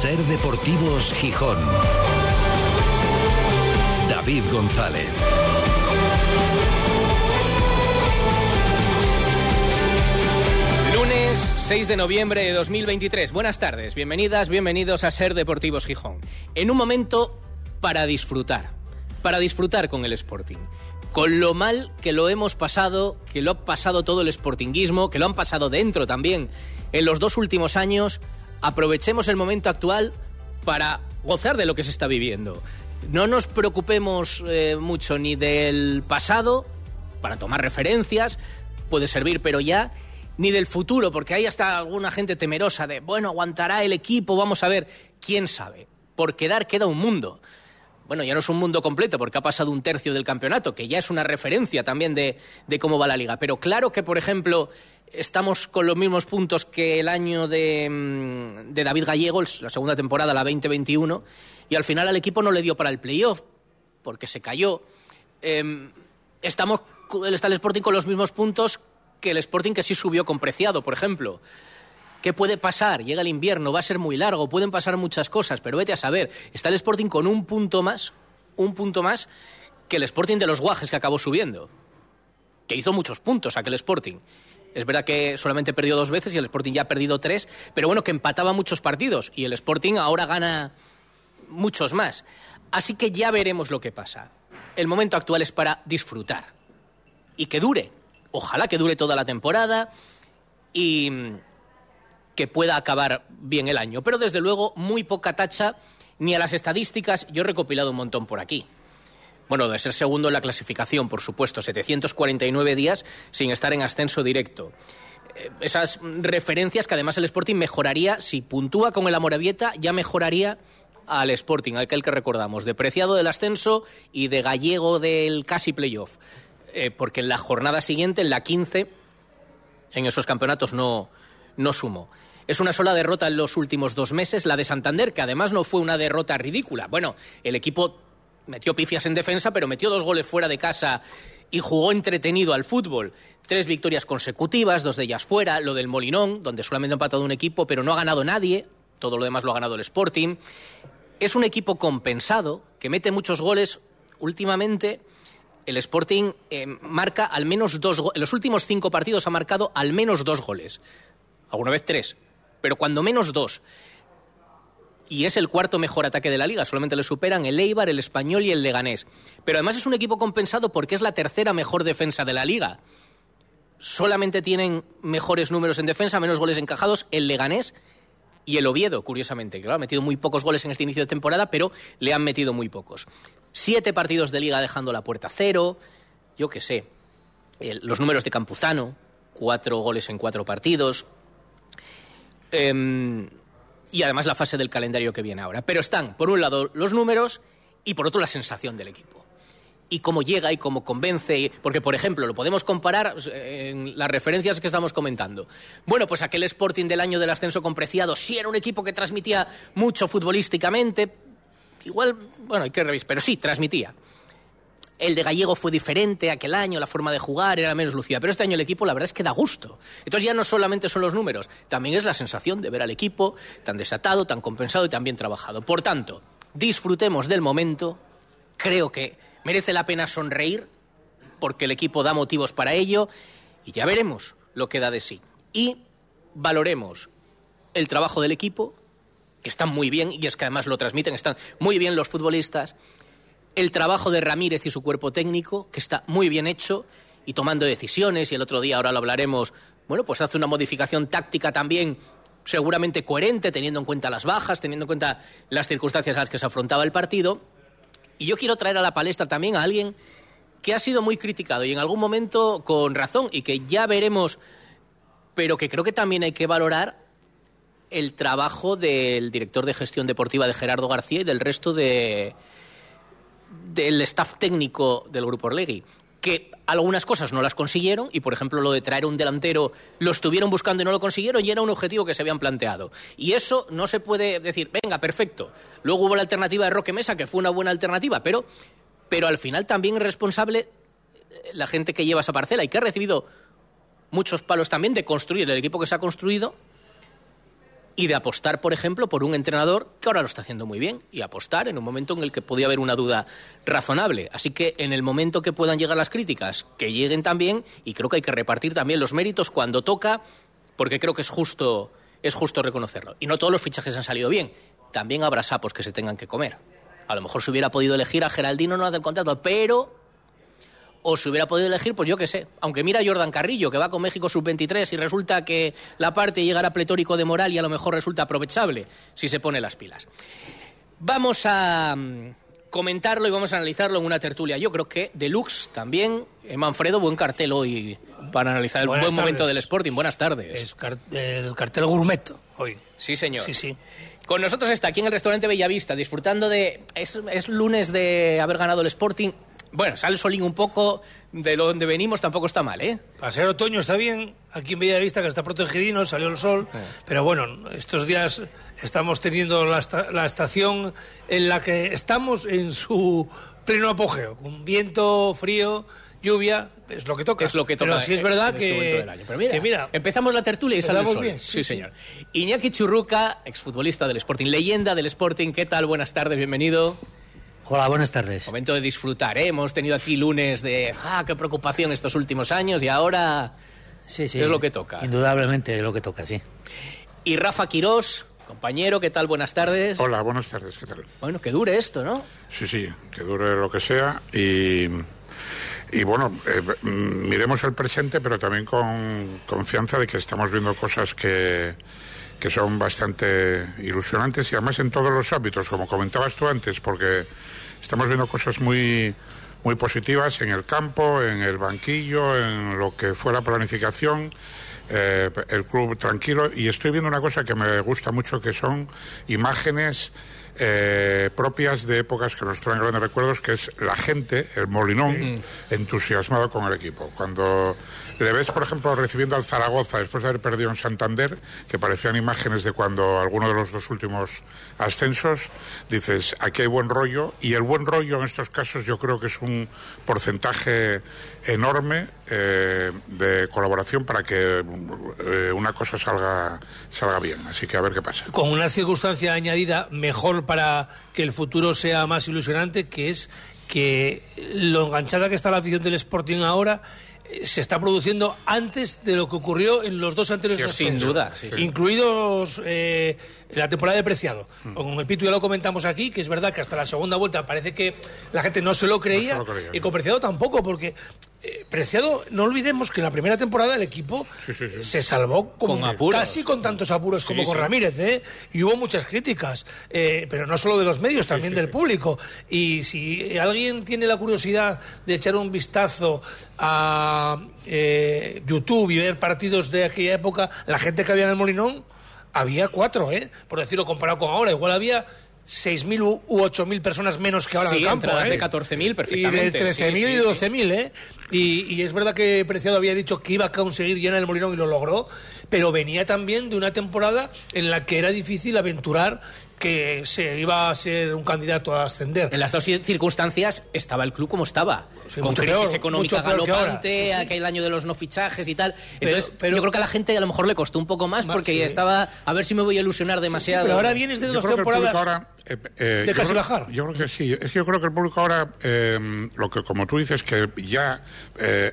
Ser Deportivos Gijón. David González. Lunes 6 de noviembre de 2023. Buenas tardes, bienvenidas, bienvenidos a Ser Deportivos Gijón. En un momento para disfrutar, para disfrutar con el Sporting. Con lo mal que lo hemos pasado, que lo ha pasado todo el sportinguismo, que lo han pasado dentro también en los dos últimos años, aprovechemos el momento actual para gozar de lo que se está viviendo. No nos preocupemos eh, mucho ni del pasado, para tomar referencias, puede servir, pero ya, ni del futuro, porque hay hasta alguna gente temerosa de, bueno, aguantará el equipo, vamos a ver, quién sabe. Por quedar queda un mundo. Bueno, ya no es un mundo completo porque ha pasado un tercio del campeonato, que ya es una referencia también de, de cómo va la liga. Pero claro que, por ejemplo, estamos con los mismos puntos que el año de, mm, de David Gallego, la segunda temporada, la 2021, y al final al equipo no le dio para el playoff, porque se cayó. Eh, estamos, está el Sporting con los mismos puntos que el Sporting que sí subió con Preciado, por ejemplo. ¿Qué puede pasar? Llega el invierno, va a ser muy largo, pueden pasar muchas cosas, pero vete a saber, está el Sporting con un punto más, un punto más que el Sporting de los Guajes que acabó subiendo, que hizo muchos puntos aquel Sporting. Es verdad que solamente perdió dos veces y el Sporting ya ha perdido tres, pero bueno, que empataba muchos partidos y el Sporting ahora gana muchos más. Así que ya veremos lo que pasa. El momento actual es para disfrutar y que dure. Ojalá que dure toda la temporada y que pueda acabar bien el año. Pero desde luego, muy poca tacha ni a las estadísticas. Yo he recopilado un montón por aquí. Bueno, de ser segundo en la clasificación, por supuesto, 749 días sin estar en ascenso directo. Eh, Esas referencias que además el Sporting mejoraría, si puntúa con el Amorebieta, ya mejoraría al Sporting, aquel que recordamos, de Preciado del ascenso y de Gallego del casi playoff. Eh, porque en la jornada siguiente, en la 15, en esos campeonatos no, no sumó. Es una sola derrota en los últimos dos meses, la de Santander, que además no fue una derrota ridícula. Bueno, el equipo metió pifias en defensa, pero metió dos goles fuera de casa y jugó entretenido al fútbol. Tres victorias consecutivas, dos de ellas fuera, lo del Molinón, donde solamente ha empatado un equipo, pero no ha ganado nadie, todo lo demás lo ha ganado el Sporting. Es un equipo compensado, que mete muchos goles. Últimamente, el Sporting eh, marca al menos dos goles. En los últimos cinco partidos ha marcado al menos dos goles. Alguna vez tres, pero cuando menos dos y es el cuarto mejor ataque de la liga. Solamente le superan el Eibar, el Español y el Leganés. Pero además es un equipo compensado porque es la tercera mejor defensa de la liga. Solamente tienen mejores números en defensa, menos goles encajados el Leganés y el Oviedo, curiosamente. Claro, ha metido muy pocos goles en este inicio de temporada, pero le han metido muy pocos. Siete partidos de liga dejando la puerta cero. Yo qué sé. Los números de Campuzano, cuatro goles en cuatro partidos. Eh, y además la fase del calendario que viene ahora. Pero están, por un lado, los números y por otro, la sensación del equipo. Y cómo llega y cómo convence. Porque, por ejemplo, lo podemos comparar eh, en las referencias que estamos comentando. Bueno, pues aquel Sporting del año del ascenso con Preciado sí era un equipo que transmitía mucho futbolísticamente. Igual, bueno, hay que revisar, pero sí, transmitía. El de Gallego fue diferente aquel año, la forma de jugar era menos lucida, pero este año el equipo la verdad es que da gusto. Entonces ya no solamente son los números, también es la sensación de ver al equipo tan desatado, tan compensado y tan bien trabajado. Por tanto, disfrutemos del momento, creo que merece la pena sonreír porque el equipo da motivos para ello y ya veremos lo que da de sí. Y valoremos el trabajo del equipo, que están muy bien y es que además lo transmiten, están muy bien los futbolistas, el trabajo de Ramírez y su cuerpo técnico, que está muy bien hecho y tomando decisiones, y el otro día, ahora lo hablaremos, bueno, pues hace una modificación táctica también seguramente coherente, teniendo en cuenta las bajas, teniendo en cuenta las circunstancias a las que se afrontaba el partido. Y yo quiero traer a la palestra también a alguien que ha sido muy criticado y en algún momento con razón y que ya veremos, pero que creo que también hay que valorar el trabajo del director de gestión deportiva de Gerardo García y del resto de, del staff técnico del Grupo Orlegui, que algunas cosas no las consiguieron y, por ejemplo, lo de traer un delantero lo estuvieron buscando y no lo consiguieron y era un objetivo que se habían planteado. Y eso no se puede decir, venga, perfecto. Luego hubo la alternativa de Roque Mesa, que fue una buena alternativa, pero, pero al final también es responsable eh, la gente que lleva esa parcela y que ha recibido muchos palos también de construir el equipo que se ha construido y de apostar, por ejemplo, por un entrenador que ahora lo está haciendo muy bien y apostar en un momento en el que podía haber una duda razonable. Así que en el momento que puedan llegar las críticas, que lleguen también y creo que hay que repartir también los méritos cuando toca, porque creo que es justo, es justo reconocerlo. Y no todos los fichajes han salido bien. También habrá sapos que se tengan que comer. A lo mejor se hubiera podido elegir a Geraldino no hacer contrato, pero o si hubiera podido elegir, pues yo qué sé. Aunque mira a Jordan Carrillo, que va con México sub-23 y resulta que la parte llegará pletórico de moral y a lo mejor resulta aprovechable si se pone las pilas. Vamos a mm, comentarlo y vamos a analizarlo en una tertulia. Yo creo que Deluxe también. Eh, Manfredo, buen cartel hoy para analizar el buen momento del Sporting. Buenas tardes. Es el cartel gourmet hoy. Sí, señor. Sí, sí. Con nosotros está aquí en el restaurante Bellavista, disfrutando de... Es, es lunes de haber ganado el Sporting bueno, sale el solín un poco de donde venimos, tampoco está mal, ¿eh? Para ser otoño está bien, aquí en Bellavista que está protegidino, salió el sol, eh. pero bueno, estos días estamos teniendo la, la, estación en la que estamos en su pleno apogeo, con viento, frío, lluvia, es lo que toca. Es lo que toca. Pero sí es verdad este que, Pero mira, empezamos la tertulia y salimos bien. Sí, señor. Iñaki Churruca, exfutbolista del Sporting, leyenda del Sporting, ¿qué tal? Buenas tardes, bienvenido. Hola, buenas tardes. Momento de disfrutar, ¿eh? Hemos tenido aquí lunes de, ah, qué preocupación estos últimos años y ahora sí, sí, es lo que toca. Indudablemente es lo que toca, sí. Y Rafa Quirós, compañero, ¿qué tal? Buenas tardes. Hola, buenas tardes, ¿qué tal? Bueno, que dure esto, ¿no? Sí, sí, que dure lo que sea y... Y bueno, eh, miremos el presente, pero también con confianza de que estamos viendo cosas que, que son bastante ilusionantes y además en todos los ámbitos, como comentabas tú antes, porque Estamos viendo cosas muy, muy positivas en el campo, en el banquillo, en lo que fue la planificación. Eh, el club tranquilo y estoy viendo una cosa que me gusta mucho que son imágenes eh, propias de épocas que nos traen grandes recuerdos, que es la gente, el molinón, entusiasmado con el equipo. Cuando le ves, por ejemplo, recibiendo al Zaragoza después de haber perdido en Santander, que parecían imágenes de cuando alguno de los dos últimos ascensos, dices, aquí hay buen rollo, y el buen rollo en estos casos yo creo que es un porcentaje enorme eh, de colaboración para que eh, una cosa salga, salga bien. Así que a ver qué pasa. Con una circunstancia añadida mejor para que el futuro sea más ilusionante, que es que lo enganchada que está la afición del Sporting ahora se está produciendo antes de lo que ocurrió en los dos anteriores sí, Sin duda. Incluidos eh, la temporada de Preciado. Mm. Con el Pitu ya lo comentamos aquí, que es verdad que hasta la segunda vuelta parece que la gente no se lo creía, y con Preciado tampoco, porque eh, Preciado, no olvidemos que en la primera temporada el equipo se salvó con, casi con tantos apuros como con Ramírez, ¿eh? y hubo muchas críticas, eh, pero no solo de los medios, también del público. Y si alguien tiene la curiosidad de echar un vistazo a YouTube y ver partidos de aquella época, la gente que había en el Molinón, había cuatro, ¿eh? Por decirlo comparado con ahora. Igual había 6.000 u 8.000 personas menos que ahora en el campo. ¿eh? de 14.000 perfectamente. Y de 13.000 y 12.000, ¿eh? Y, y, es verdad que Preciado había dicho que iba a conseguir llenar el Molinón y lo logró, pero venía también de una temporada en la que era difícil aventurar que se iba a ser un candidato a ascender. En las dos circunstancias estaba el club como estaba, con crisis económica galopante, aquel año de los no fichajes y tal. Entonces, pero, yo creo que a la gente a lo mejor le costó un poco más porque estaba a ver si me voy a ilusionar demasiado. pero ahora vienes de dos temporadas eh, eh, de casi bajar. Yo creo que sí. Es que yo creo que el público ahora, eh, lo que como tú dices, que ya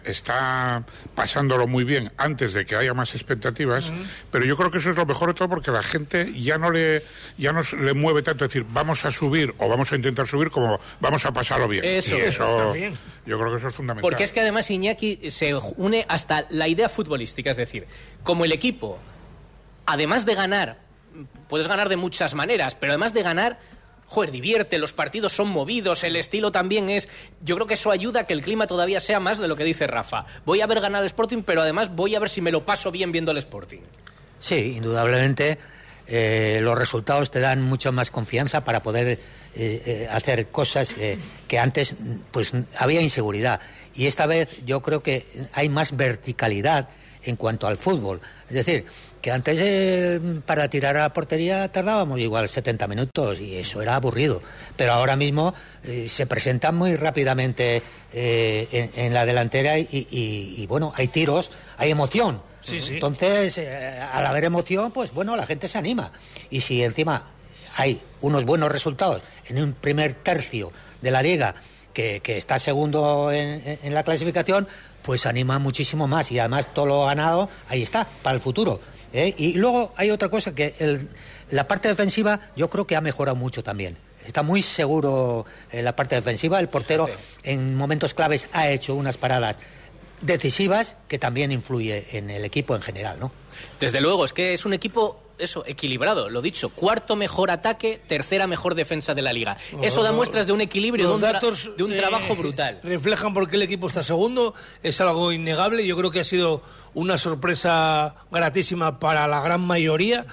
está pasándolo muy bien antes de que haya más expectativas, pero yo creo que eso es lo mejor de todo porque la gente ya no le ya no le mueve tanto decir vamos a subir o vamos a intentar subir como vamos a pasarlo bien. Eso, yo creo que eso es fundamental. Porque es que además Iñaki se une hasta la idea futbolística, es decir, como el equipo, además de ganar, puedes ganar de muchas maneras, pero además de ganar joder, divierte, los partidos son movidos, el estilo también es. Yo creo que eso ayuda a que el clima todavía sea más de lo que dice Rafa. Voy a ver ganar el Sporting, pero además voy a ver si me lo paso bien viendo el Sporting. Sí, indudablemente eh, los resultados te dan mucha más confianza para poder eh, eh, hacer cosas que antes pues había inseguridad. Y esta vez yo creo que hay más verticalidad en cuanto al fútbol. Es decir que antes para tirar a la portería tardábamos igual 70 minutos y eso era aburrido. Pero ahora mismo se presentan muy rápidamente en, la delantera y bueno hay tiros hay emoción Sí, sí. Entonces, eh, al haber emoción, pues bueno, la gente se anima. Y si encima hay unos buenos resultados en un primer tercio de la liga que, que está segundo en, en la clasificación, pues anima muchísimo más. Y además todo lo ganado, ahí está, para el futuro. ¿eh? Y luego hay otra cosa que el- la parte defensiva yo creo que ha mejorado mucho también. Está muy seguro en la parte defensiva. El portero en momentos claves ha hecho unas paradas decisivas que también influye en el equipo en general, ¿no? Desde luego, es que es un equipo eso, equilibrado, lo dicho, cuarto mejor ataque, tercera mejor defensa de la liga. Eso da muestras de un equilibrio, de Los un, tra- datos de un eh, trabajo brutal. reflejan por qué el equipo está segundo. Es algo innegable. Yo creo que ha sido una sorpresa gratísima para la gran mayoría.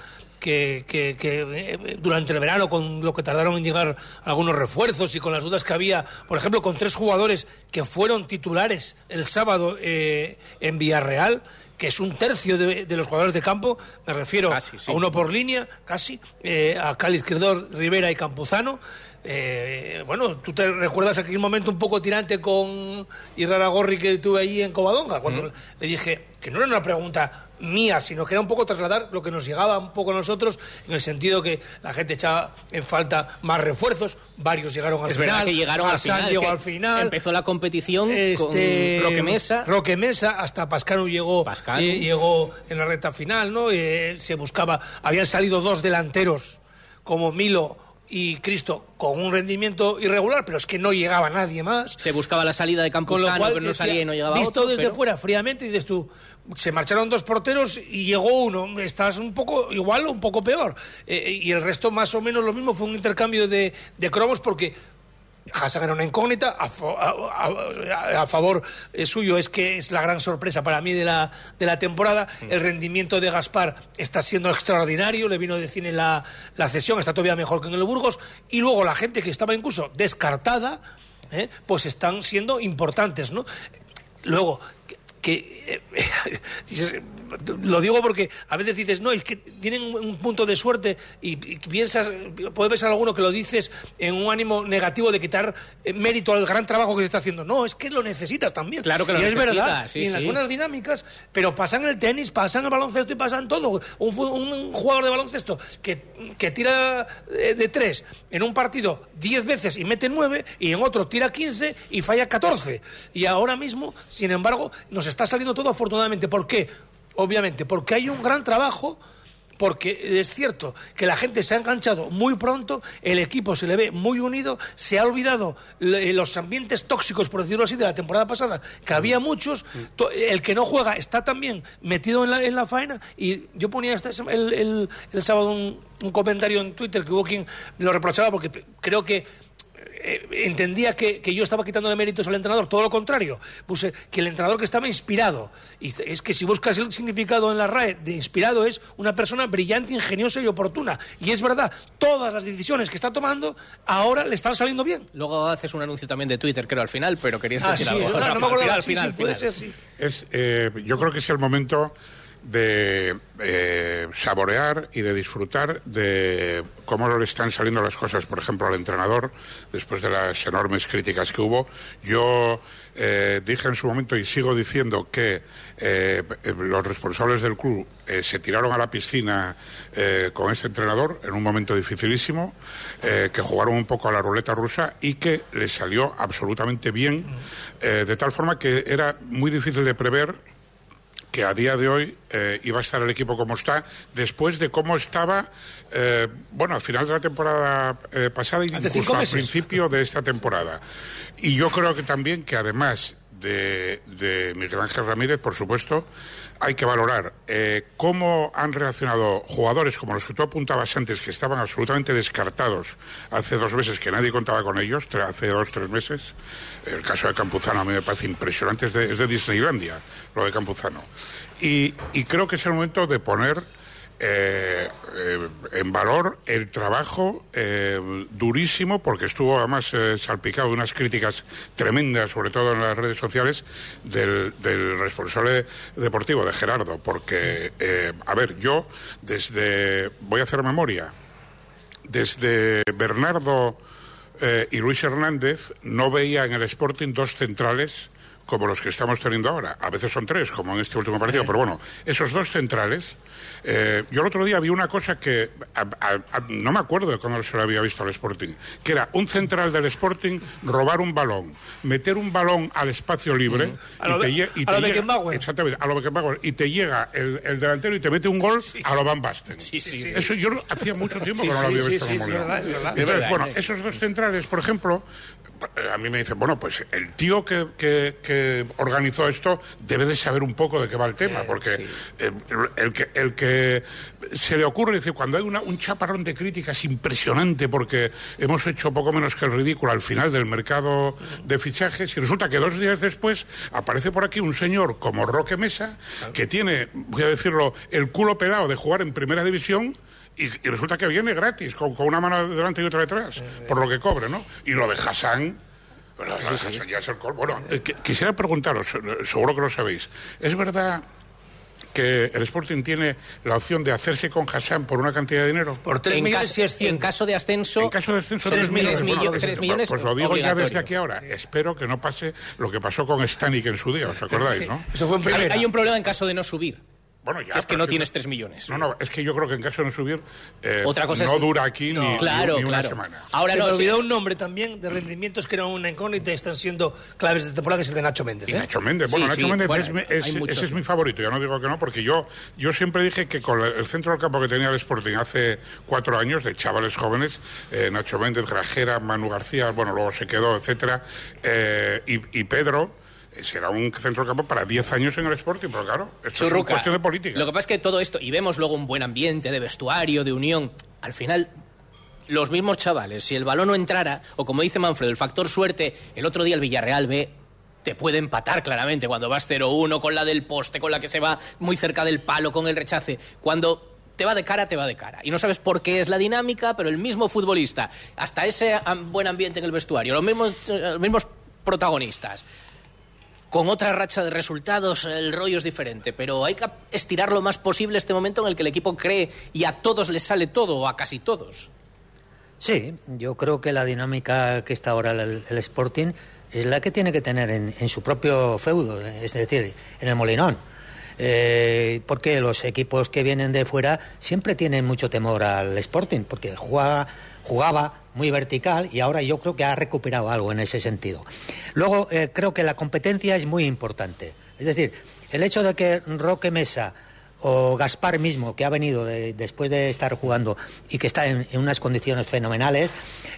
Que, que- que, eh, durante el verano, con lo que tardaron en llegar algunos refuerzos y con las dudas que había, por ejemplo, con tres jugadores que fueron titulares el sábado eh, en Villarreal, que es un tercio de, de los jugadores de campo, me refiero Casi, sí. a uno por línea, casi, eh, a Cali Izquierdo, Rivera y Campuzano. Eh, bueno, tú te recuerdas aquel momento un poco tirante con Irraragorri que tuve ahí en Covadonga, cuando le dije que no era una pregunta mía, sino que era un poco trasladar lo que nos llegaba un poco a nosotros, en el sentido que la gente echaba en falta más refuerzos, varios llegaron al Es final, verdad que llegaron al final. es llegó que al final. Empezó la competición Este, con Roque Mesa. Roque Mesa, hasta Pascano llegó, Pascano. eh, llegó en la recta final, ¿no? Eh, se buscaba, habían salido dos delanteros como Milo y Cristo con un rendimiento irregular, pero es que no llegaba nadie más. Se buscaba la salida de Con lo Campuzano, cual, pero no salía y no llegaba visto otro, desde pero- fuera fríamente, dices tú, se marcharon dos porteros y llegó uno. Estás un poco igual o un poco peor. Eh, y el resto más o menos lo mismo, fue un intercambio de, de cromos porque Hassan era una incógnita, a, fo- a- a- a favor eh, suyo es que es la gran sorpresa para mí de la, de la temporada. El rendimiento de Gaspar está siendo extraordinario, le vino de cine la, la cesión, está todavía mejor que en el Burgos. Y luego la gente que estaba incluso descartada, ¿eh? pues están siendo importantes, ¿no? Luego, que, dices, lo digo porque a veces dices, no, es que tienen un punto de suerte y, y piensas, puede pensar alguno que lo dices en un ánimo negativo de quitar eh, mérito al gran trabajo que se está haciendo. No, es que lo necesitas también. Claro que lo y es necesitas, verdad, sí, y en las buenas dinámicas, pero pasan el tenis, pasan el baloncesto y pasan todo. Un jugador de baloncesto que, que tira eh, de tres en un partido 10 veces y mete nueve y en otro tira 15 y falla 14. Y ahora mismo, sin embargo, nos está saliendo todo afortunadamente. ¿Por qué? Obviamente, porque hay un gran trabajo. Porque es cierto que la gente se ha enganchado muy pronto, el equipo se le ve muy unido, se ha olvidado le- los ambientes tóxicos, por decirlo así, de la temporada pasada, que había muchos, el que no juega está también metido en la, en la faena, y yo ponía este- el, el- el sábado un, un comentario en Twitter que hubo quien me lo reprochaba porque creo que eh, entendía que, que yo estaba quitándole méritos al entrenador, todo lo contrario. Puse que el entrenador que estaba inspirado, y es que si buscas el significado en la RAE de inspirado es una persona brillante, ingeniosa y oportuna. Y es verdad, todas las decisiones que está tomando ahora le están saliendo bien. Luego haces un anuncio también de Twitter, creo, al final, pero querías Ah, decir sí, algo. no, no me Rafa, acuerdo, al sí, final, sí, al puede final. ser, sí. Es, eh, yo creo que es el momento de eh, saborear y de disfrutar de cómo le están saliendo las cosas, por ejemplo, al entrenador, después de las enormes críticas que hubo. Yo eh, dije en su momento y sigo diciendo que eh, los responsables del club eh, se tiraron a la piscina eh, con este entrenador en un momento dificilísimo, que jugaron un poco a la ruleta rusa y que les salió absolutamente bien, de tal forma que era muy difícil de prever que a día de hoy eh, iba a estar el equipo como está, después de cómo estaba, eh, bueno, al final de la temporada eh, pasada y incluso al principio de esta temporada. Y yo creo que también que además de, de Miguel Ángel Ramírez, por supuesto, hay que valorar eh, cómo han reaccionado jugadores como los que tú apuntabas antes, que estaban absolutamente descartados hace dos meses, que nadie contaba con ellos, hace dos, tres meses. El caso de Campuzano a mí me parece impresionante, es de, Disneylandia lo de Campuzano. Y creo que es el momento de poner eh, eh, en valor el trabajo eh, durísimo, porque estuvo además salpicado de unas críticas tremendas, sobre todo en las redes sociales, del, del responsable deportivo, de Gerardo. Porque, a ver, yo desde. Voy a hacer memoria. Desde Bernardo y Luis Hernández no veía en el Sporting dos centrales como los que estamos teniendo ahora. A veces son tres, como en este último partido, pero bueno, esos dos centrales. Eh, yo el otro día vi una cosa que no me acuerdo de cuando se lo había visto al Sporting, que era un central del Sporting robar un balón, meter un balón al espacio libre A lo y te, y a lo llega- Beckenbauer. exactamente, a lo Beckenbauer, y te llega el, el delantero y te mete un gol a lo Van Basten. Sí, sí, sí. Eso yo hacía mucho tiempo que no lo había visto como. Entonces, bueno, esos dos centrales, por ejemplo, a mí me dicen, bueno, pues el tío que, que- que organizó esto debe de saber un poco de qué va el tema, porque eh, el, que, el que se le ocurre, dice, cuando hay una- un chaparrón de críticas impresionante porque hemos hecho poco menos que el ridículo al final del mercado de fichajes y resulta que dos días después aparece por aquí un señor como Roque Mesa que tiene, voy a decirlo, el culo pelado de jugar en primera división y, y resulta que viene gratis, con, con una mano delante y otra detrás, por lo que cobre, ¿no? Y lo de Hassan... Lo de Hassan ya es el col- Bueno, eh, qui- quisiera preguntaros, eh, seguro que lo sabéis, ¿es verdad que el Sporting tiene la opción de hacerse con Hassan por una cantidad de dinero? Por 3 en, millones caso, en cierto. caso de ascenso, En caso de descenso, tres tres millones. millones, Bueno, tres pues- millones Pues lo digo ya desde aquí ahora. Espero que no pase lo que pasó con Stanik en su día, ¿os acordáis, no? Eso fue en Hay, hay un problema en caso de no subir. Bueno, ya, que es que no tienes 3 millones. No, no, es que yo creo que en caso de no subir, eh, Otra cosa no es- dura aquí ni, ni- claro, ni una claro. semana. Ahora Se no, me sí. olvidó un nombre también de rendimientos que era una incógnita y están siendo claves de temporada, que es el de Nacho Méndez. ¿eh? Nacho Méndez, bueno, sí, Nacho Méndez bueno, es ese es mi favorito, ya no digo que no, porque yo, yo siempre dije que con el centro del campo que tenía el Sporting hace cuatro años, de chavales jóvenes, eh, Nacho Méndez, Grajera, Manu García, bueno, luego se quedó, etcétera, eh, y, y Pedro, será un centro del campo para 10 años en el Sporting, pero claro, esto es una cuestión de política. Lo que pasa es que todo esto, y vemos luego un buen ambiente de vestuario, de unión, al final los mismos chavales, si el balón no entrara, o como dice Manfredo, el factor suerte, el otro día el Villarreal ve te puede empatar claramente cuando vas 0-1 con la del poste, con la que se va muy cerca del palo, con el rechace. Cuando te va de cara, te va de cara. Y no sabes por qué es la dinámica, pero el mismo futbolista, hasta ese buen ambiente en el vestuario, los mismos, los mismos protagonistas, con otra racha de resultados el rollo es diferente, pero hay que estirar lo más posible este momento en el que el equipo cree y a todos les sale todo, o a casi todos. Sí, yo creo que la dinámica que está ahora el, el Sporting es la que tiene que tener en, su propio feudo, es decir, en el Molinón. Eh, porque los equipos que vienen de fuera siempre tienen mucho temor al Sporting, porque juega, jugaba muy vertical y ahora yo creo que ha recuperado algo en ese sentido. Luego, eh, creo que la competencia es muy importante. Es decir, el hecho de que Roque Mesa o Gaspar mismo, que ha venido de- después de estar jugando y que está en, unas condiciones fenomenales,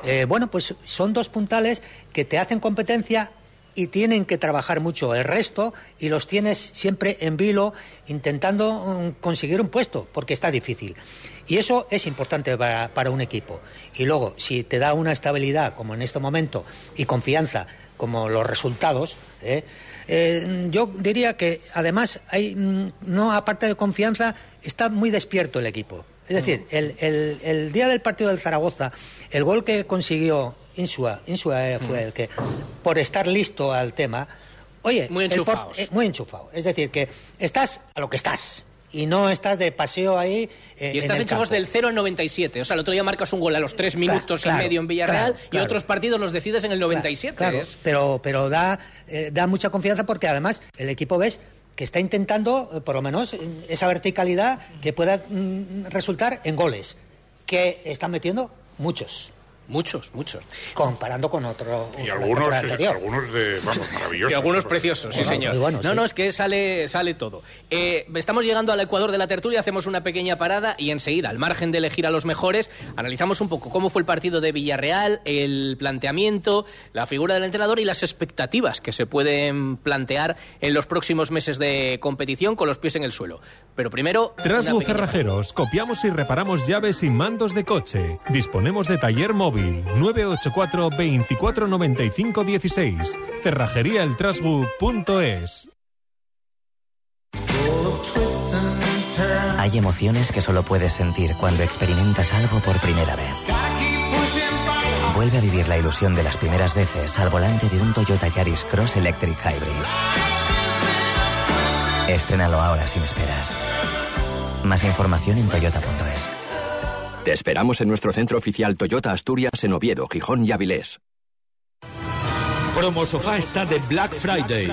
eh, bueno, pues son dos puntales que te hacen competencia y tienen que trabajar mucho el resto y los tienes siempre en vilo intentando mm, conseguir un puesto, porque está difícil. Y eso es importante para, para un equipo. Y luego, si te da una estabilidad, como en este momento, y confianza, como los resultados, ¿eh? Eh, yo diría que además hay, mm, no aparte de confianza, está muy despierto el equipo. Es decir, el, el- el día del partido del Zaragoza, el gol que consiguió Insua, Insua fue el que, por estar listo al tema, oye, Muy enchufados. eh, muy enchufado. Es decir, que estás a lo que estás y no estás de paseo ahí. eh, Y estás en el hechos campo. del 0 al 97. O sea, el otro día marcas un gol a los 3 minutos claro, y medio en Villarreal claro, y otros partidos los decides en el 97. Claro, Es- pero, pero da, eh, da mucha confianza porque además el equipo ves que está intentando, eh, por lo menos, esa verticalidad que pueda mm, resultar en goles, que están metiendo muchos, Muchos, muchos. comparando con otro. Y algunos, es- algunos de, vamos, maravillosos. Y algunos preciosos, sí, Bueno, señor. no, sí. no, es que sale, sale todo. Eh, estamos llegando al Ecuador de la tertulia, hacemos una pequeña parada y enseguida, al margen de elegir a los mejores, analizamos un poco cómo fue el partido de Villarreal, el planteamiento, la figura del entrenador y las expectativas que se pueden plantear en los próximos meses de competición con los pies en el suelo. Pero primero. Trasbu Cerrajeros, copiamos y reparamos llaves y mandos de coche. Disponemos de taller móvil 984 24 95 16. Cerrajeríaeltrasbu.es. Hay emociones que solo puedes sentir cuando experimentas algo por primera vez. Vuelve a vivir la ilusión de las primeras veces al volante de un Toyota Yaris Cross Electric Hybrid. Estrénalo ahora sin esperas. Más información en toyota.es. Te esperamos en nuestro centro oficial Toyota Asturias en Oviedo, Gijón y Avilés. Promosofá está de Black Friday.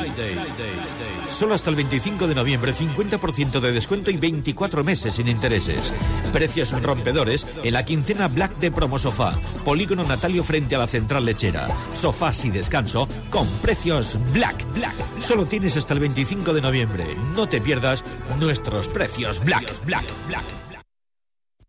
Solo hasta el 25 de noviembre, 50% de descuento y 24 meses sin intereses. Precios rompedores en la quincena Black de Promosofá. Polígono Natalio frente a la central lechera. Sofás y descanso con precios Black. Black. Solo tienes hasta el 25 de noviembre. No te pierdas nuestros precios Black. Black. Black.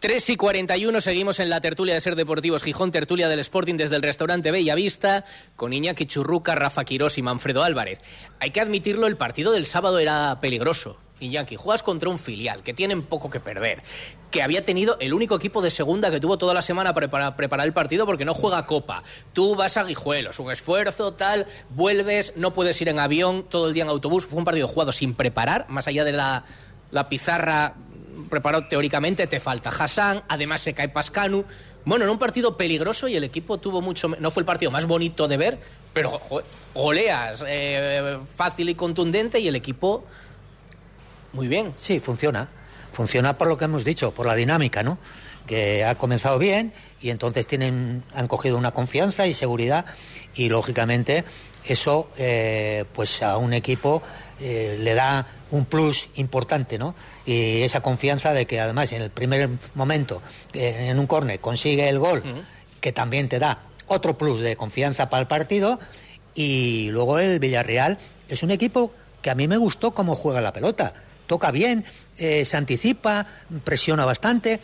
3 y 41 seguimos en la tertulia de Ser Deportivos Gijón, tertulia del Sporting desde el restaurante Bella Vista, con Iñaki Churruca, Rafa Quirós y Manfredo Álvarez. Hay que admitirlo, el partido del sábado era peligroso. Iñaki, juegas contra un filial que tienen poco que perder, que había tenido el único equipo de segunda que tuvo toda la semana para preparar el partido porque no juega Copa. Tú vas a Guijuelos, un esfuerzo, tal, vuelves, no puedes ir en avión, todo el día en autobús. Fue un partido jugado sin preparar, más allá de la pizarra preparado teóricamente, te falta Hassan, además se cae Pascanu. Bueno, en un partido peligroso y el equipo tuvo mucho. No fue el partido más bonito de ver, pero goleas eh, fácil y contundente y el equipo. Muy bien. Sí, funciona. Funciona por lo que hemos dicho, por la dinámica, ¿no? Que ha comenzado bien y entonces tienen, han cogido una confianza y seguridad y lógicamente eso, eh, pues a un equipo eh, le da un plus importante, ¿no? Y esa confianza de que además en el primer momento, eh, en un córner, consigue el gol, que también te da otro plus de confianza para el partido. Y luego el Villarreal es un equipo que a mí me gustó cómo juega la pelota. Toca bien, eh, se anticipa, presiona bastante.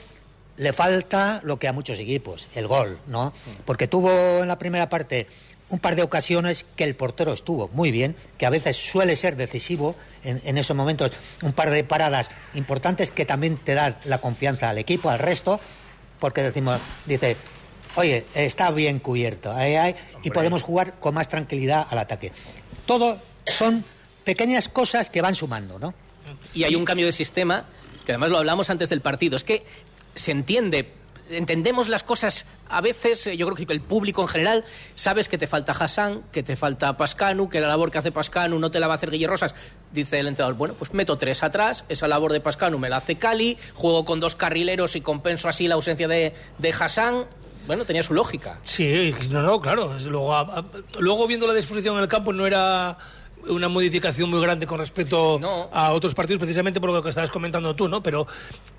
Le falta lo que a muchos equipos, el gol, ¿no? Porque tuvo en la primera parte un par de ocasiones que el portero estuvo muy bien, que a veces suele ser decisivo en, esos momentos, un par de paradas importantes que también te dan la confianza al equipo, al resto, porque decimos, dice, oye, está bien cubierto, y podemos jugar con más tranquilidad al ataque. Todo son pequeñas cosas que van sumando, ¿no? Y hay un cambio de sistema, que además lo hablamos antes del partido, es que se entiende entendemos las cosas a veces, eh, yo creo que el público en general, sabes que te falta Hassan, que te falta Pascanu, que la labor que hace Pascanu no te la va a hacer Guillermo Rosas. Dice el entrenador, bueno, pues meto tres atrás, esa labor de Pascanu me la hace Cali, juego con dos carrileros y compenso así la ausencia de, de Hassan. Bueno, tenía su lógica. Sí, no, no, claro. Luego, luego viendo la disposición en el campo no era una modificación muy grande con respecto a otros partidos, precisamente por lo que estabas comentando tú, ¿no? Pero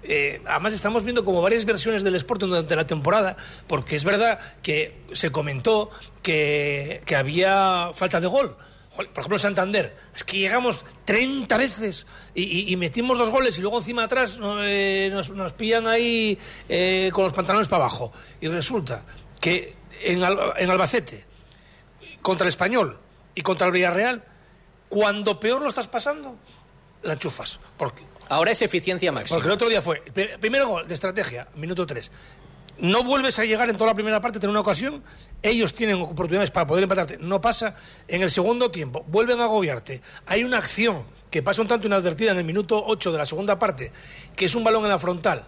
eh, además estamos viendo como varias versiones del Sporting durante la temporada, porque es verdad que se comentó que, que había falta de gol. Por ejemplo, Santander, es que llegamos 30 veces y, metimos dos goles y luego encima atrás eh, nos, pillan ahí eh, con los pantalones para abajo. Y resulta que en, en Albacete, contra el Español y contra el Villarreal, cuando peor lo estás pasando, la enchufas. Porque, Ahora es eficiencia máxima. Porque el otro día fue, primero gol de estrategia, minuto 3. No vuelves a llegar en toda la primera parte, tener una ocasión, ellos tienen oportunidades para poder empatarte, no pasa. En el segundo tiempo, vuelven a agobiarte. Hay una acción que pasa un tanto inadvertida en el minuto 8 de la segunda parte, que es un balón en la frontal,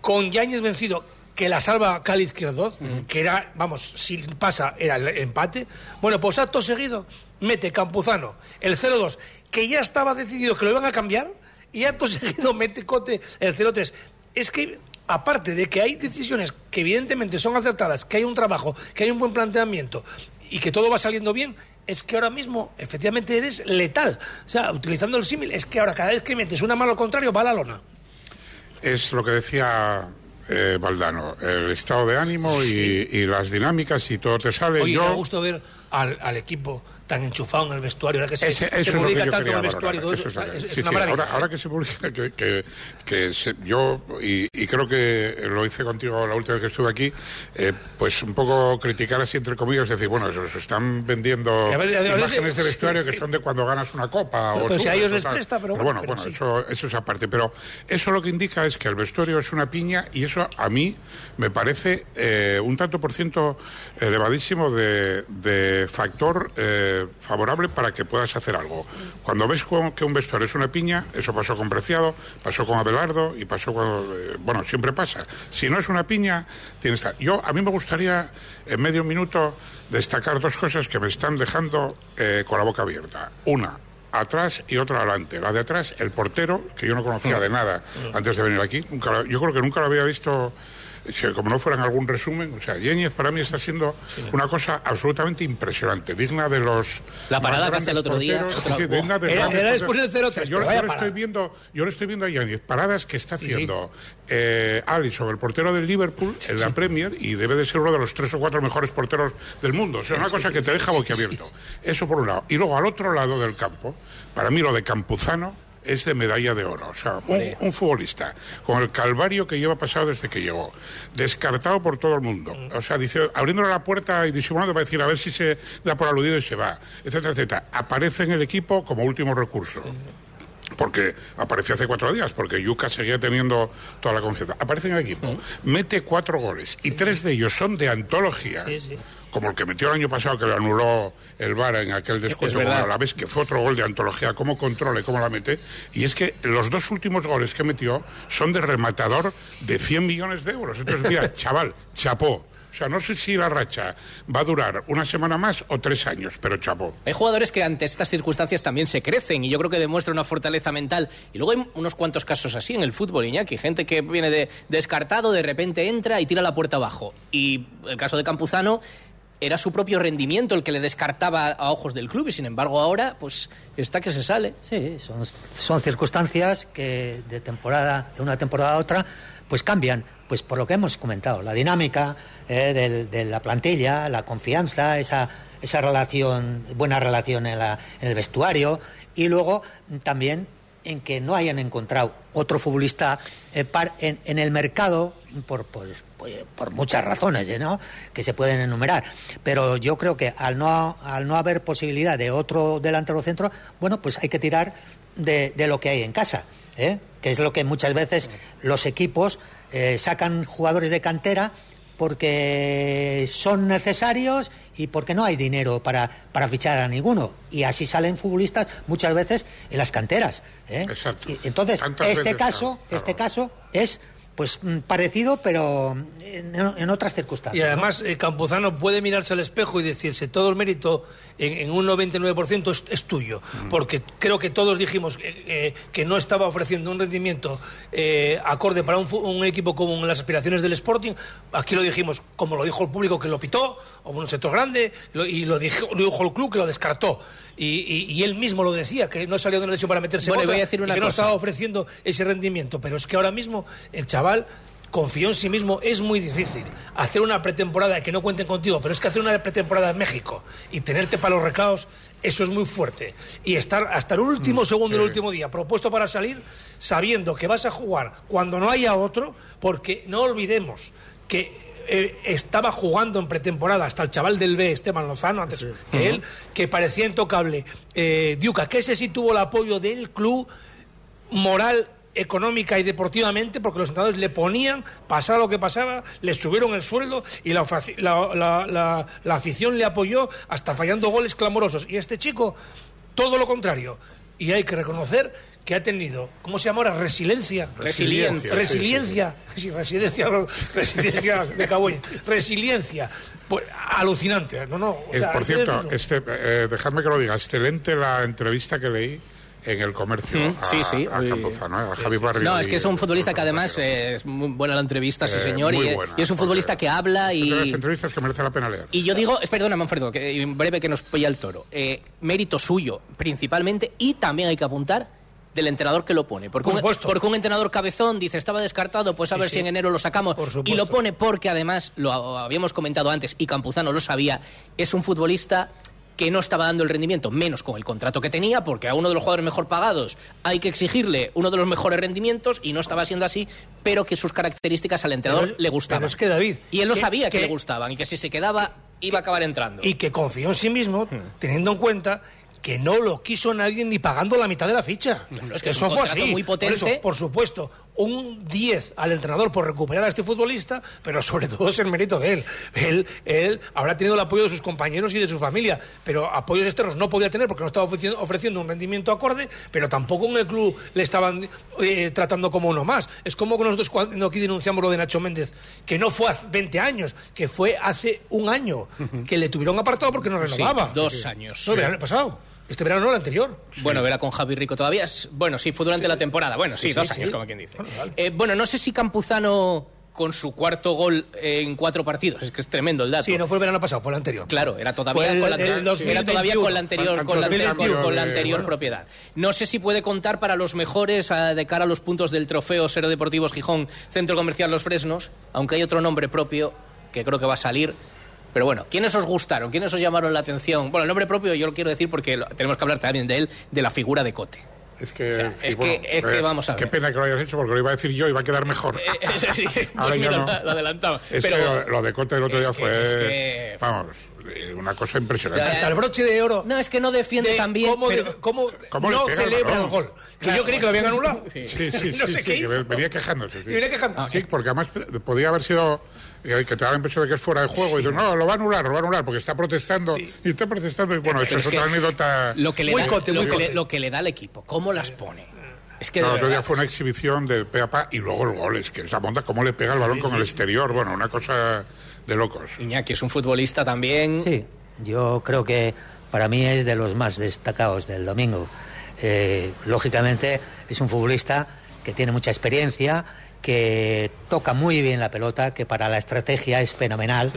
con Yáñez vencido, que la salva Cali Izquierdo, que era, vamos, si pasa, era el empate. Bueno, pues acto seguido, mete Campuzano el 0-2, que ya estaba decidido que lo iban a cambiar, y acto seguido mete Cote el 0-3. Es que, aparte de que hay decisiones que evidentemente son acertadas, que hay un trabajo, que hay un buen planteamiento y que todo va saliendo bien, es que ahora mismo efectivamente eres letal. O sea, utilizando el símil, es que ahora cada vez que metes una mano al contrario, va a la lona. Es lo que decía eh, Valdano, el estado de ánimo y, las dinámicas y todo te sale. Oye, Yo... me gusta ver al, equipo tan enchufado en el vestuario, ahora que se, se publica tanto en el vestuario. es, una maravilla. Ahora, que se publica, que, que, yo, y, creo que lo hice contigo la última vez que estuve aquí, eh, pues un poco criticar así entre comillas, decir, bueno, se están vendiendo imágenes de vestuario que son de cuando ganas una copa. o si a ellos les presta, pero, bueno, bueno, eso, eso es aparte. Pero eso lo que indica es que el vestuario es una piña y eso a mí me parece eh, un tanto por ciento elevadísimo de, factor eh, favorable para que puedas hacer algo. Cuando ves que un vestuario es una piña, eso pasó con Preciado, pasó con Abelardo y pasó con... Eh, bueno, siempre pasa. Si no es una piña, tienes... Yo, a mí me gustaría, en medio minuto, destacar dos cosas que me están dejando con la boca abierta. Una, atrás y otra adelante. La de atrás, el portero, que yo no conocía de nada antes de venir aquí. Nunca, yo creo que nunca lo había visto como no fuera en algún resumen, o sea, Yéñez para mí está siendo una cosa absolutamente impresionante, digna de los. La parada que hace el otro día. era, después del 0 yo, yo, estoy viendo, yo le estoy viendo a Yéñez, paradas que está haciendo eh, Alisson, el portero del Liverpool, en la Premier, y debe de ser uno de los tres o cuatro mejores porteros del mundo. O sea, una cosa que te deja boquiabierto. Eso por un lado. Y luego al otro lado del campo, para mí lo de Campuzano es de medalla de oro. O sea, un, futbolista con el calvario que lleva pasado desde que llegó, descartado por todo el mundo. O sea, dice, abriéndole la puerta y disimulando para decir a ver si se da por aludido y se va, etcétera, etcétera. Aparece en el equipo como último recurso porque apareció hace cuatro días, porque Yuka seguía teniendo toda la confianza. Aparece en el equipo, mete cuatro goles y tres de ellos son de antología. Como el que metió el año pasado, que le anuló el VAR en aquel descuento a la vez, que fue otro gol de antología, cómo controla y cómo la mete. Y es que los dos últimos goles que metió son de rematador de 100 millones de euros. Entonces, mira, chaval, chapó. O sea, no sé si la racha va a durar una semana más o tres años, pero chapo. Hay jugadores que ante estas circunstancias también se crecen y yo creo que demuestra una fortaleza mental. Y luego hay unos cuantos casos así en el fútbol, Iñaki. Gente que viene de descartado, de repente entra y tira la puerta abajo. Y el caso de Campuzano era su propio rendimiento el que le descartaba a ojos del club y sin embargo ahora pues está que se sale. Sí, son, son circunstancias que de temporada de una temporada a otra pues cambian, pues por lo que hemos comentado, la dinámica, eh, de la plantilla, la confianza, esa, esa relación, buena relación en, la, en el vestuario y luego también en que no hayan encontrado otro futbolista eh, en, el mercado por, por, por, muchas razones ¿eh? ¿no? que se pueden enumerar. Pero yo creo que al no, al no haber posibilidad de otro delantero centro, bueno, pues hay que tirar de, de lo que hay en casa, que es lo que muchas veces los equipos sacan jugadores de cantera porque son necesarios y porque no hay dinero para, para fichar a ninguno. Y así salen futbolistas muchas veces en las canteras. ¿eh? entonces, este caso, este caso es pues mm, parecido, pero en, otras circunstancias. Y además, eh, Campuzano puede mirarse al espejo y decirse todo el mérito en, un 99% es, es tuyo, mm. porque creo que todos dijimos eh, que no estaba ofreciendo un rendimiento eh, acorde para un, equipo como en las aspiraciones del Sporting. Aquí lo dijimos, como lo dijo el público que lo pitó, o un sector grande, y lo dijo, lo dijo el club que lo descartó. Y, él mismo lo decía, que no salió de una lesión para meterse bueno, en voy a decir una que no estaba ofreciendo ese rendimiento. Pero es que ahora mismo el chaval confió en sí mismo, es muy difícil. Hacer una pretemporada que no cuenten contigo, pero es que hacer una pretemporada en México y tenerte para los recaos, eso es muy fuerte. Y estar hasta el último mm, segundo, el último día, propuesto para salir, sabiendo que vas a jugar cuando no haya otro, porque no olvidemos que eh, estaba jugando en pretemporada hasta el chaval del B, Esteban Lozano, antes que él, que parecía intocable. Eh, Diuca, que ese sí tuvo el apoyo del club moral económica y deportivamente, porque los entrenadores le ponían, pasaba lo que pasaba, le subieron el sueldo y la, la, la, afición le apoyó hasta fallando goles clamorosos. Y este chico, todo lo contrario. Y hay que reconocer que ha tenido, ¿cómo se llama ahora? Resiliencia. Resiliencia. Resiliencia. Sí, residencia, resiliencia de Caboy. Resiliencia. Pues, alucinante. No, no. por cierto, este, eh, dejadme que lo diga. Excelente la entrevista que leí en el comercio mm, a, sí, sí, a Campuzano, a Javi Barrio. No, es que es un futbolista que además es muy buena la entrevista, sí eh, señor, y, es un futbolista que habla y... de las entrevistas que merece la pena leer. Y yo digo, perdona Manfredo, que en breve que nos polla el toro, eh, mérito suyo principalmente y también hay que apuntar del entrenador que lo pone. Porque, un, porque un entrenador cabezón dice, estaba descartado, pues a ver si en enero lo sacamos. Y lo pone porque además, lo habíamos comentado antes y Campuzano lo sabía, es un futbolista que no estaba dando el rendimiento, menos con el contrato que tenía, porque a uno de los jugadores mejor pagados hay que exigirle uno de los mejores rendimientos y no estaba siendo así, pero que sus características al entrenador Pero- le gustaban. pero es que, David, y él lo que- sabía que, que- le gustaban y que si se quedaba iba a acabar entrando. Y que confió en sí mismo, teniendo en cuenta que no lo quiso nadie ni pagando la mitad de la ficha. es que es eso un fue así. muy Por, potente. eso, por supuesto, un 10 al entrenador por recuperar a este futbolista, pero sobre todo es el mérito de él. Él, él habrá tenido el apoyo de sus compañeros y de su familia, pero apoyos externos no podía tener porque no estaba ofreciendo, ofreciendo un rendimiento acorde, pero tampoco en el club le estaban eh, tratando como uno más. Es como que nosotros cuando aquí denunciamos lo de Nacho Méndez, que no fue hace 20 años, que fue hace un año, que le tuvieron apartado porque no Sí, renovaba. dos años. No, el verano pasado. Este verano no, el anterior. Bueno, verá con Javi Rico todavía. es- Bueno, sí, fue durante la temporada. Bueno, sí, Sí, dos sí, años, como quien dice. Eh, bueno, no sé si Campuzano con su cuarto gol en cuatro partidos, es que es tremendo el dato. Sí, no fue el verano pasado, fue el anterior. Claro, era todavía, el- con, la, el era 2021. todavía con la anterior, con la, anterior- 2021, con la anterior bueno. propiedad. No sé si puede contar para los mejores ah, de cara a los puntos del trofeo Ser Deportivos Gijón, Centro Comercial Los Fresnos, aunque hay otro nombre propio que creo que va a salir. Pero bueno, ¿quiénes os gustaron? ¿Quiénes os llamaron la atención? Bueno, el nombre propio yo lo quiero decir porque tenemos que hablar también de él, de la figura de Cote. Es que, O sea, y es que- es que vamos a Qué ver. pena que lo hayas hecho porque lo iba a decir yo y va a quedar mejor. Ese sí, pues Ahora ya mira, no. lo adelantaba. Es Pero- que lo, de Cote el otro día fue, es que- vamos, eh, una cosa impresionante. Hasta el broche de oro. No, es que no defiende de tan bien. cómo, de- pero- cómo ¿Cómo no el celebra el, gol. Que Claro, yo creí que lo habían anulado. Sí, sí, sí, no sí, sé sí, qué que hizo. venía quejándose. Sí, Y venía quejándose. Sí, porque además podía haber sido eh, que te da la impresión de que es fuera de juego y dices, no, lo va a anular, lo va a anular porque está protestando y está protestando y bueno, esa es es otra que anécdota. Lo que, le Muy da, cote, lo, que le, lo que le da al equipo, cómo las pone. Es que No, el otro día fue una exhibición de pe a pa y luego el gol, es que esa monta, cómo le pega el balón con el exterior, bueno, una cosa de locos. Iñaki es un futbolista también. Sí, yo creo que para mí es de los más destacados del domingo. Eh, lógicamente es un futbolista que tiene mucha experiencia, que toca muy bien la pelota, que para la estrategia es fenomenal,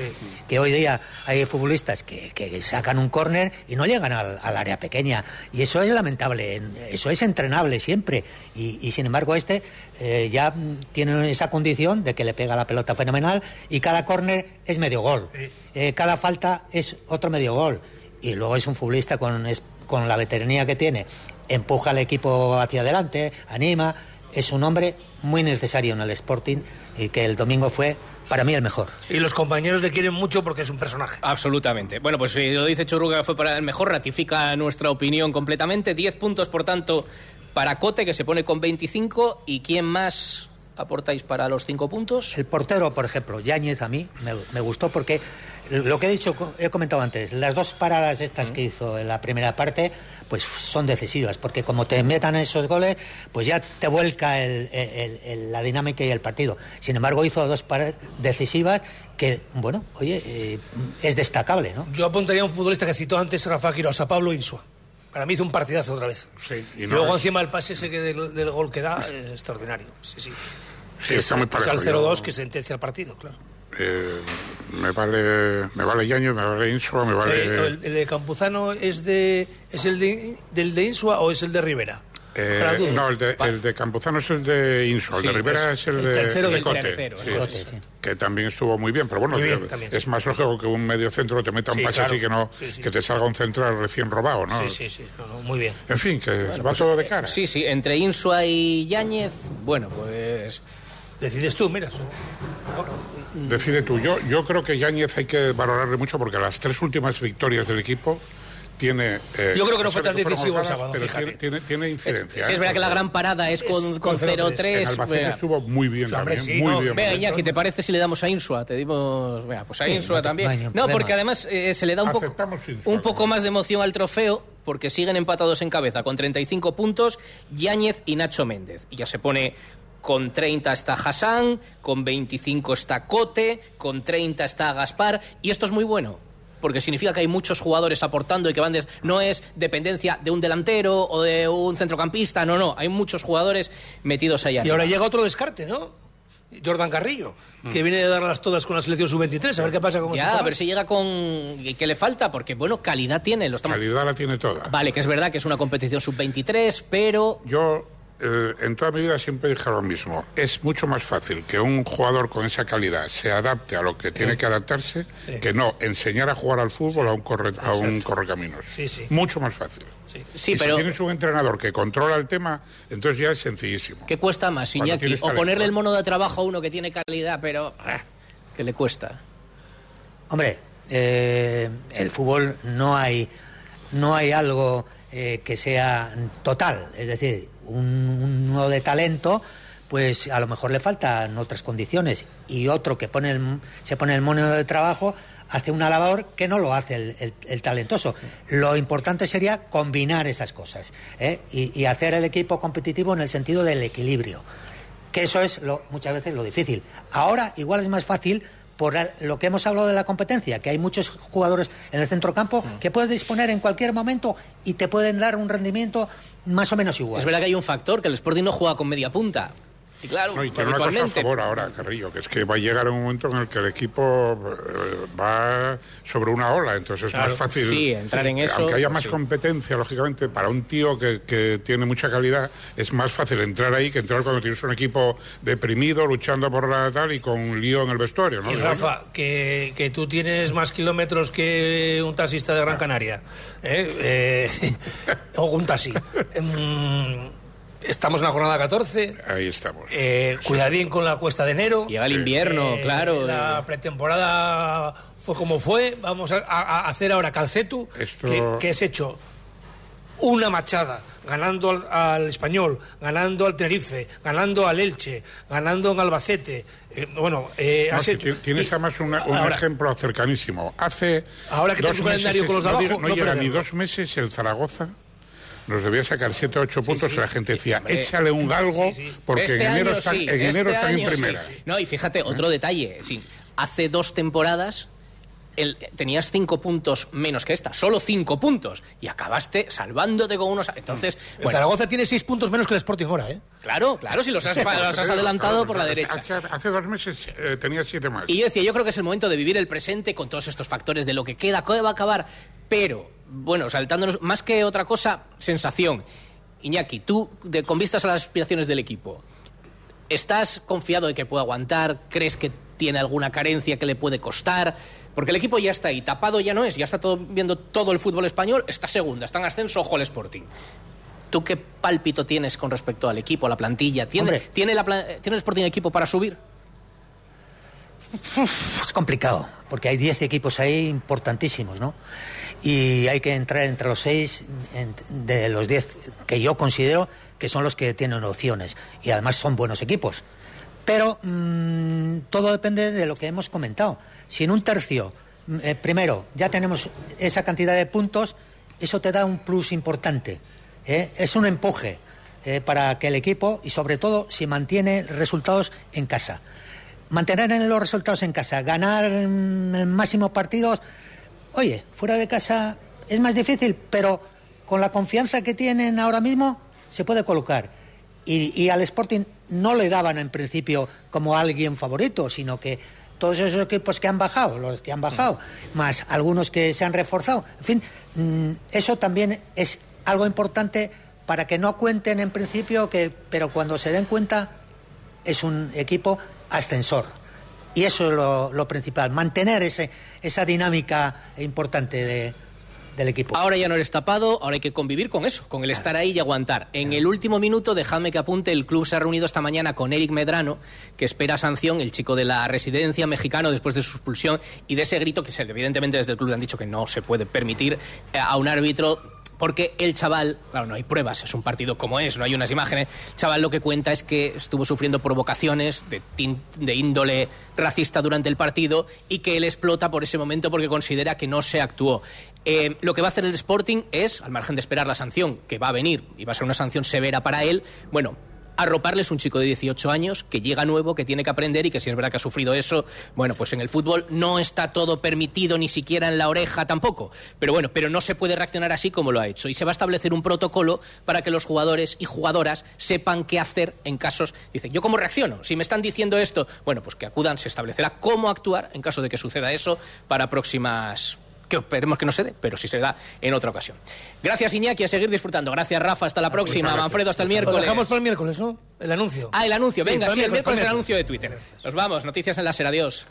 que hoy día hay futbolistas que, que sacan un córner y no llegan al, al área pequeña. Y eso es lamentable, eso es entrenable siempre. Y, y, sin embargo este eh, ya tiene esa condición de que le pega la pelota fenomenal y cada córner es medio gol. Eh, cada falta es otro medio gol. Y luego es un futbolista con, es- con la veteranía que tiene, empuja al equipo hacia adelante, anima. Es un hombre muy necesario en el Sporting y que el domingo fue para mí el mejor. Y los compañeros le quieren mucho porque es un personaje. Absolutamente. Bueno, pues si lo dice Churruga fue para el mejor, ratifica nuestra opinión completamente. 10 puntos, por tanto, para Cote, que se pone con 25. ¿Y quién más aportáis para los 5 puntos? El portero, por ejemplo, Yáñez, a mí me, me gustó porque lo que he dicho, he comentado antes, las dos paradas estas que hizo en la primera parte, pues son decisivas, porque como te metan esos goles, pues ya te vuelca el- el- el- la dinámica y el partido. Sin embargo, hizo dos paradas decisivas que, bueno, oye, eh, es destacable, ¿no? Yo apuntaría a un futbolista que citó antes Rafa Quiroz, a Pablo Insua. Para mí hizo un partidazo otra vez. Sí, y Y no luego es- encima el pase ese que del, del gol que da, es extraordinario. Sí, sí. Sí, está muy Pasa parejo. al 0-2 Yo, que sentencia el partido, claro. eh, me vale, me vale Yañez, me vale Insua, me vale. Eh, el, el de Campuzano es de es el de, del de Insua o es el de Rivera? Eh, no, el de, el de Campuzano es el de Insua, Sí, el de Rivera es es, el el de, tercero de del Cote, tercero, sí, el Cote, sí. que también estuvo muy bien, pero bueno, bien, también, es sí. más lógico que un medio centro te meta un Sí, pase claro. así que no Sí, sí. que te salga un central recién robado, ¿no? Sí, sí, sí. No, no, muy bien. En fin, que va todo de cara. Sí, sí, entre Insua y Yáñez, bueno, pues... Decides tú, mira. Decide tú. Yo, yo creo que Yáñez hay que valorarle mucho porque las tres últimas victorias del equipo tiene. eh, Yo creo que no fue tan decisivo el sábado, pero fíjate. Tiene, tiene, tiene incidencia. Sí, es ¿eh? verdad que la gran parada es con, Es con con 0-3. 0-3. En Albacete estuvo muy bien hombre, también. sí, muy no, bien. Bien. Iñaki, ¿te parece si le damos a Insua? Te dimos... Venga, pues a Sí, Insua también. no porque además eh, se le da un poco, Insua, un poco más de emoción al trofeo porque siguen empatados en cabeza con 35 puntos Yáñez y Nacho Méndez. Y ya se pone con 30 está Hassan, con 25 está Cote, con 30 está Gaspar. Y esto es muy bueno. Porque significa que hay muchos jugadores aportando y que van des- no es dependencia de un delantero o de un centrocampista, no, no, hay muchos jugadores metidos allá. Y ahora llega otro descarte, ¿no? Jordan Carrillo, que viene de darlas todas con la selección sub-23. A ver qué pasa con Ya, este a ver si llega con... ¿y ¿Qué le falta? Porque, bueno, calidad tiene. Lo estamos... Calidad la tiene toda. Vale, que es verdad que es una competición sub-23, pero... Yo eh, en toda mi vida siempre dije lo mismo. Es mucho más fácil que un jugador con esa calidad se adapte a lo que tiene que adaptarse que no enseñar a jugar al fútbol a un, corre, a un correcaminos. Mucho más fácil. Sí, y pero... si tienes un entrenador que controla el tema, entonces ya es sencillísimo. ¿Qué cuesta más, Iñaki? O ponerle el mono de trabajo a uno que tiene calidad, pero ah, que le cuesta. Hombre, eh, el fútbol no hay, no hay algo eh, que sea total. Es decir, un, uno de talento, pues a lo mejor le faltan otras condiciones. Y otro que pone se pone el mono de trabajo hace una labor que no lo hace el, talentoso. Lo importante sería combinar esas cosas ¿eh? y, hacer el equipo competitivo en el sentido del equilibrio. Que eso es lo, muchas veces lo difícil. Ahora igual es más fácil por lo que hemos hablado de la competencia, que hay muchos jugadores en el centrocampo mm. que puedes disponer en cualquier momento y te pueden dar un rendimiento más o menos igual. Es verdad que hay un factor, que el Sporting no juega con media punta. Y claro, no, y tiene una cosa a favor ahora, Carrillo, que es que va a llegar un momento en el que el equipo eh, va sobre una ola, entonces es más fácil. Sí, entrar en eso. Aunque haya más competencia, lógicamente, para un tío que, que, tiene mucha calidad, es más fácil entrar ahí que entrar cuando tienes un equipo deprimido, luchando por la tal y con un lío en el vestuario, ¿no? Y Rafa, que, que tú tienes más kilómetros que un taxista de Gran Canaria, ¿eh? eh o un taxi. Estamos en la jornada 14. Ahí estamos. Eh, cuidadín con la cuesta de enero. Llega el invierno, eh, claro. La pretemporada fue como fue. Vamos a, hacer ahora Calcetu, que, es hecho una machada, ganando al, Español, ganando al Tenerife, ganando al Elche, ganando en Albacete. Eh, bueno, eh, tienes además un ejemplo cercanísimo. Hace. Ahora que dos calendario con los de abajo. No, llega ni dos meses el Zaragoza nos debía sacar 7 o 8 puntos y la gente decía, échale un galgo porque este en enero, están, en, enero este en primera. No, y fíjate, otro detalle, hace dos temporadas el, tenías cinco puntos menos que esta, solo cinco puntos, y acabaste salvándote con unos... Entonces, el Zaragoza tiene seis puntos menos que el Sporting ahora, ¿eh? Claro, claro, si los has, adelantado por la derecha. Hace, dos meses eh, tenía siete más. Y yo decía, yo creo que es el momento de vivir el presente con todos estos factores de lo que queda, cómo va a acabar, pero bueno, saltándonos, más que otra cosa, sensación. Iñaki, tú, con vistas a las aspiraciones del equipo, ¿estás confiado de que puede aguantar? ¿Crees que tiene alguna carencia que le puede costar? Porque el equipo ya está ahí, tapado ya no es, ya está todo, viendo todo el fútbol español, está segunda, está en ascenso, ojo el Sporting. ¿Tú qué pálpito tienes con respecto al equipo, a la plantilla? ¿Tiene, ¿tiene, la, ¿Tiene el Sporting equipo para subir? Es complicado, porque hay 10 equipos ahí importantísimos, ¿no? Y hay que entrar entre los seis de los diez que yo considero que son los que tienen opciones y además son buenos equipos. Pero mm, todo depende de lo que hemos comentado. Si en un tercio, mm, eh, primero, ya tenemos esa cantidad de puntos, eso te da un plus importante. ¿eh? Es un empuje eh, para que el equipo, y sobre todo si mantiene resultados en casa. Mantener los resultados en casa, ganar mm, el máximo partidos Oye, fuera de casa es más difícil, pero con la confianza que tienen ahora mismo se puede colocar. Y, al Sporting no le daban en principio como alguien favorito, sino que todos esos equipos que han bajado, los que han bajado, más algunos que se han reforzado, en fin, mm, eso también es algo importante para que no cuenten en principio que, pero cuando se den cuenta es un equipo ascensor. Y eso es lo, principal, mantener ese, esa dinámica importante del equipo. Ahora ya no eres tapado, ahora hay que convivir con eso, con el estar ahí y aguantar. En el último minuto, dejadme que apunte, el club se ha reunido esta mañana con Eric Medrano, que espera sanción, el chico de la residencia mexicano después de su expulsión y de ese grito que evidentemente desde el club le han dicho que no se puede permitir eh, a un árbitro porque el chaval, claro, no hay pruebas, es un partido como es, no hay unas imágenes. El chaval lo que cuenta es que estuvo sufriendo provocaciones de, de índole racista durante el partido y que él explota por ese momento porque considera que no se actuó. Eh, lo que va a hacer el Sporting es, al margen de esperar la sanción que va a venir y va a ser una sanción severa para él, bueno, arroparles un chico de 18 años que llega nuevo, que tiene que aprender y que si es verdad que ha sufrido eso, bueno, pues en el fútbol no está todo permitido, ni siquiera en la oreja tampoco. Pero bueno, pero no se puede reaccionar así como lo ha hecho. Y se va a establecer un protocolo para que los jugadores y jugadoras sepan qué hacer en casos. Dicen, ¿yo cómo reacciono? Si me están diciendo esto, bueno, pues que acudan, se establecerá cómo actuar en caso de que suceda eso para próximas que esperemos que no se dé, pero si se da en otra ocasión. Gracias Iñaki, a seguir disfrutando. Gracias Rafa, hasta la próxima. Manfredo, hasta el Lo miércoles. dejamos para el miércoles, ¿no? El anuncio. Ah, el anuncio. Sí, Venga, para sí, el miércoles, el anuncio de Twitter. Nos vamos, noticias en la SER, adiós.